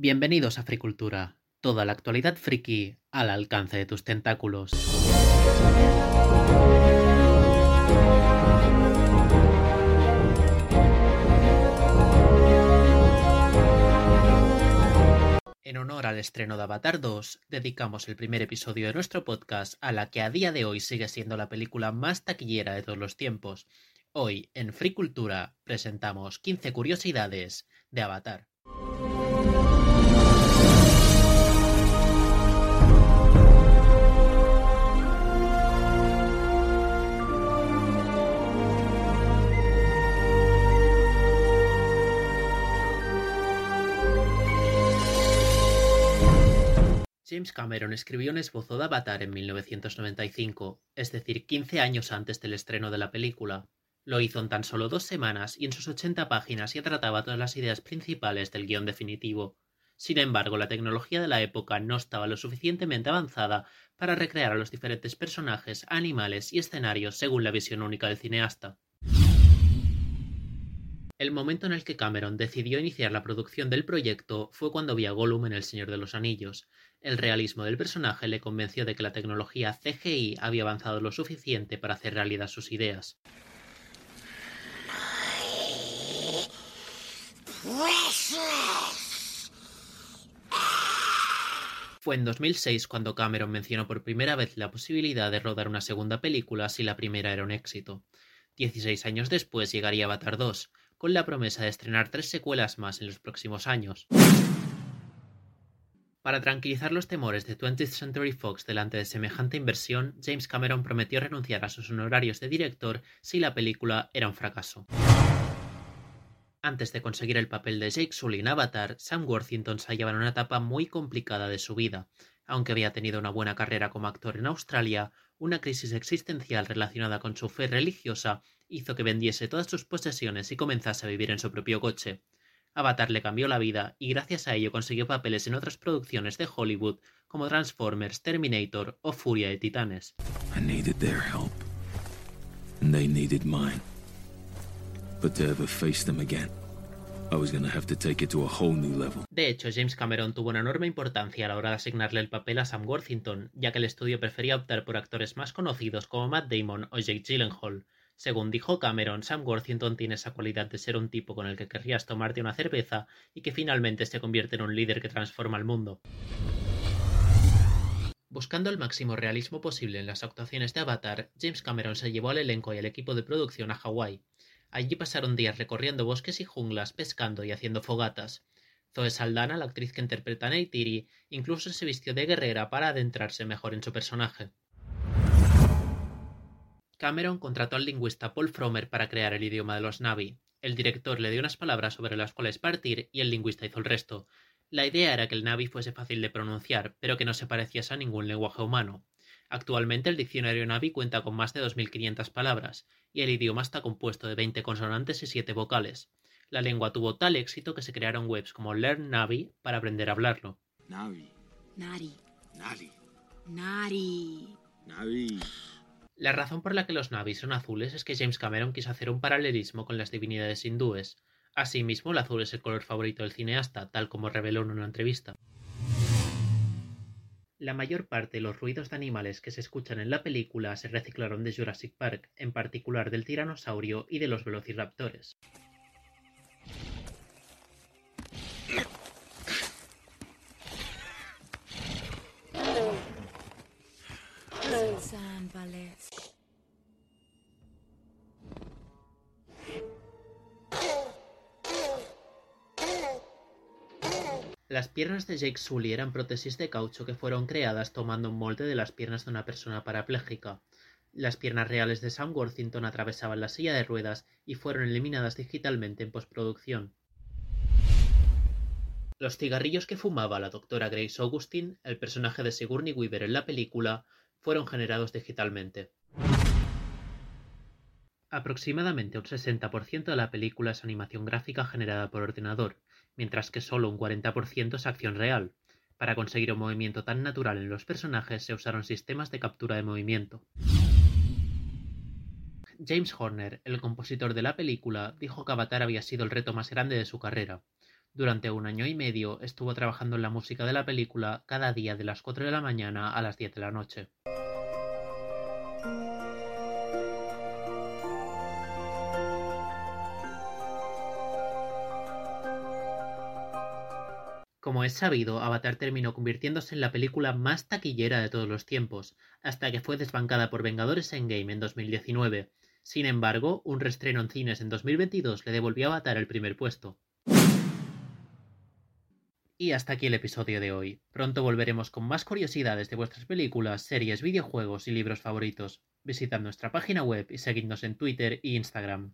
Bienvenidos a Fricultura, toda la actualidad friki al alcance de tus tentáculos. En honor al estreno de Avatar 2, dedicamos el primer episodio de nuestro podcast a la que a día de hoy sigue siendo la película más taquillera de todos los tiempos. Hoy, en Fricultura, presentamos 15 curiosidades de Avatar. James Cameron escribió un esbozo de Avatar en 1995, es decir, 15 años antes del estreno de la película. Lo hizo en tan solo dos semanas y en sus 80 páginas ya trataba todas las ideas principales del guion definitivo. Sin embargo, la tecnología de la época no estaba lo suficientemente avanzada para recrear a los diferentes personajes, animales y escenarios según la visión única del cineasta. El momento en el que Cameron decidió iniciar la producción del proyecto fue cuando vio a Gollum en El Señor de los Anillos. El realismo del personaje le convenció de que la tecnología CGI había avanzado lo suficiente para hacer realidad sus ideas. Fue en 2006 cuando Cameron mencionó por primera vez la posibilidad de rodar una segunda película si la primera era un éxito. Dieciséis años después llegaría Avatar 2, con la promesa de estrenar tres secuelas más en los próximos años. Para tranquilizar los temores de 20th Century Fox delante de semejante inversión, James Cameron prometió renunciar a sus honorarios de director si la película era un fracaso. Antes de conseguir el papel de Jake Sully en Avatar, Sam Worthington se hallaba en una etapa muy complicada de su vida. Aunque había tenido una buena carrera como actor en Australia, una crisis existencial relacionada con su fe religiosa hizo que vendiese todas sus posesiones y comenzase a vivir en su propio coche. Avatar le cambió la vida y gracias a ello consiguió papeles en otras producciones de Hollywood como Transformers, Terminator o Furia de Titanes. De hecho, James Cameron tuvo una enorme importancia a la hora de asignarle el papel a Sam Worthington, ya que el estudio prefería optar por actores más conocidos como Matt Damon o Jake Gyllenhaal, según dijo Cameron, Sam Worthington tiene esa cualidad de ser un tipo con el que querrías tomarte una cerveza y que finalmente se convierte en un líder que transforma el mundo. Buscando el máximo realismo posible en las actuaciones de Avatar, James Cameron se llevó al elenco y al equipo de producción a Hawái. Allí pasaron días recorriendo bosques y junglas, pescando y haciendo fogatas. Zoe Saldana, la actriz que interpreta a Neytiri, incluso se vistió de guerrera para adentrarse mejor en su personaje. Cameron contrató al lingüista Paul Fromer para crear el idioma de los Navi. El director le dio unas palabras sobre las cuales partir y el lingüista hizo el resto. La idea era que el Navi fuese fácil de pronunciar, pero que no se pareciese a ningún lenguaje humano. Actualmente el diccionario Navi cuenta con más de 2.500 palabras, y el idioma está compuesto de 20 consonantes y 7 vocales. La lengua tuvo tal éxito que se crearon webs como Learn Navi para aprender a hablarlo. Navi. Nari. Nari. Nari. Navi. La razón por la que los Navi son azules es que James Cameron quiso hacer un paralelismo con las divinidades hindúes. Asimismo, el azul es el color favorito del cineasta, tal como reveló en una entrevista. La mayor parte de los ruidos de animales que se escuchan en la película se reciclaron de Jurassic Park, en particular del tiranosaurio y de los velociraptores. Las piernas de Jake Sully eran prótesis de caucho que fueron creadas tomando un molde de las piernas de una persona parapléjica. Las piernas reales de Sam Worthington atravesaban la silla de ruedas y fueron eliminadas digitalmente en postproducción. Los cigarrillos que fumaba la doctora Grace Augustine, el personaje de Sigourney Weaver en la película, fueron generados digitalmente. Aproximadamente un 60% de la película es animación gráfica generada por ordenador, mientras que solo un 40% es acción real. Para conseguir un movimiento tan natural en los personajes se usaron sistemas de captura de movimiento. James Horner, el compositor de la película, dijo que Avatar había sido el reto más grande de su carrera. Durante un año y medio estuvo trabajando en la música de la película cada día de las 4 de la mañana a las 10 de la noche. Como es sabido, Avatar terminó convirtiéndose en la película más taquillera de todos los tiempos, hasta que fue desbancada por Vengadores Endgame en 2019. Sin embargo, un restreno en cines en 2022 le devolvió a Avatar el primer puesto. Y hasta aquí el episodio de hoy. Pronto volveremos con más curiosidades de vuestras películas, series, videojuegos y libros favoritos. Visitad nuestra página web y seguidnos en Twitter e Instagram.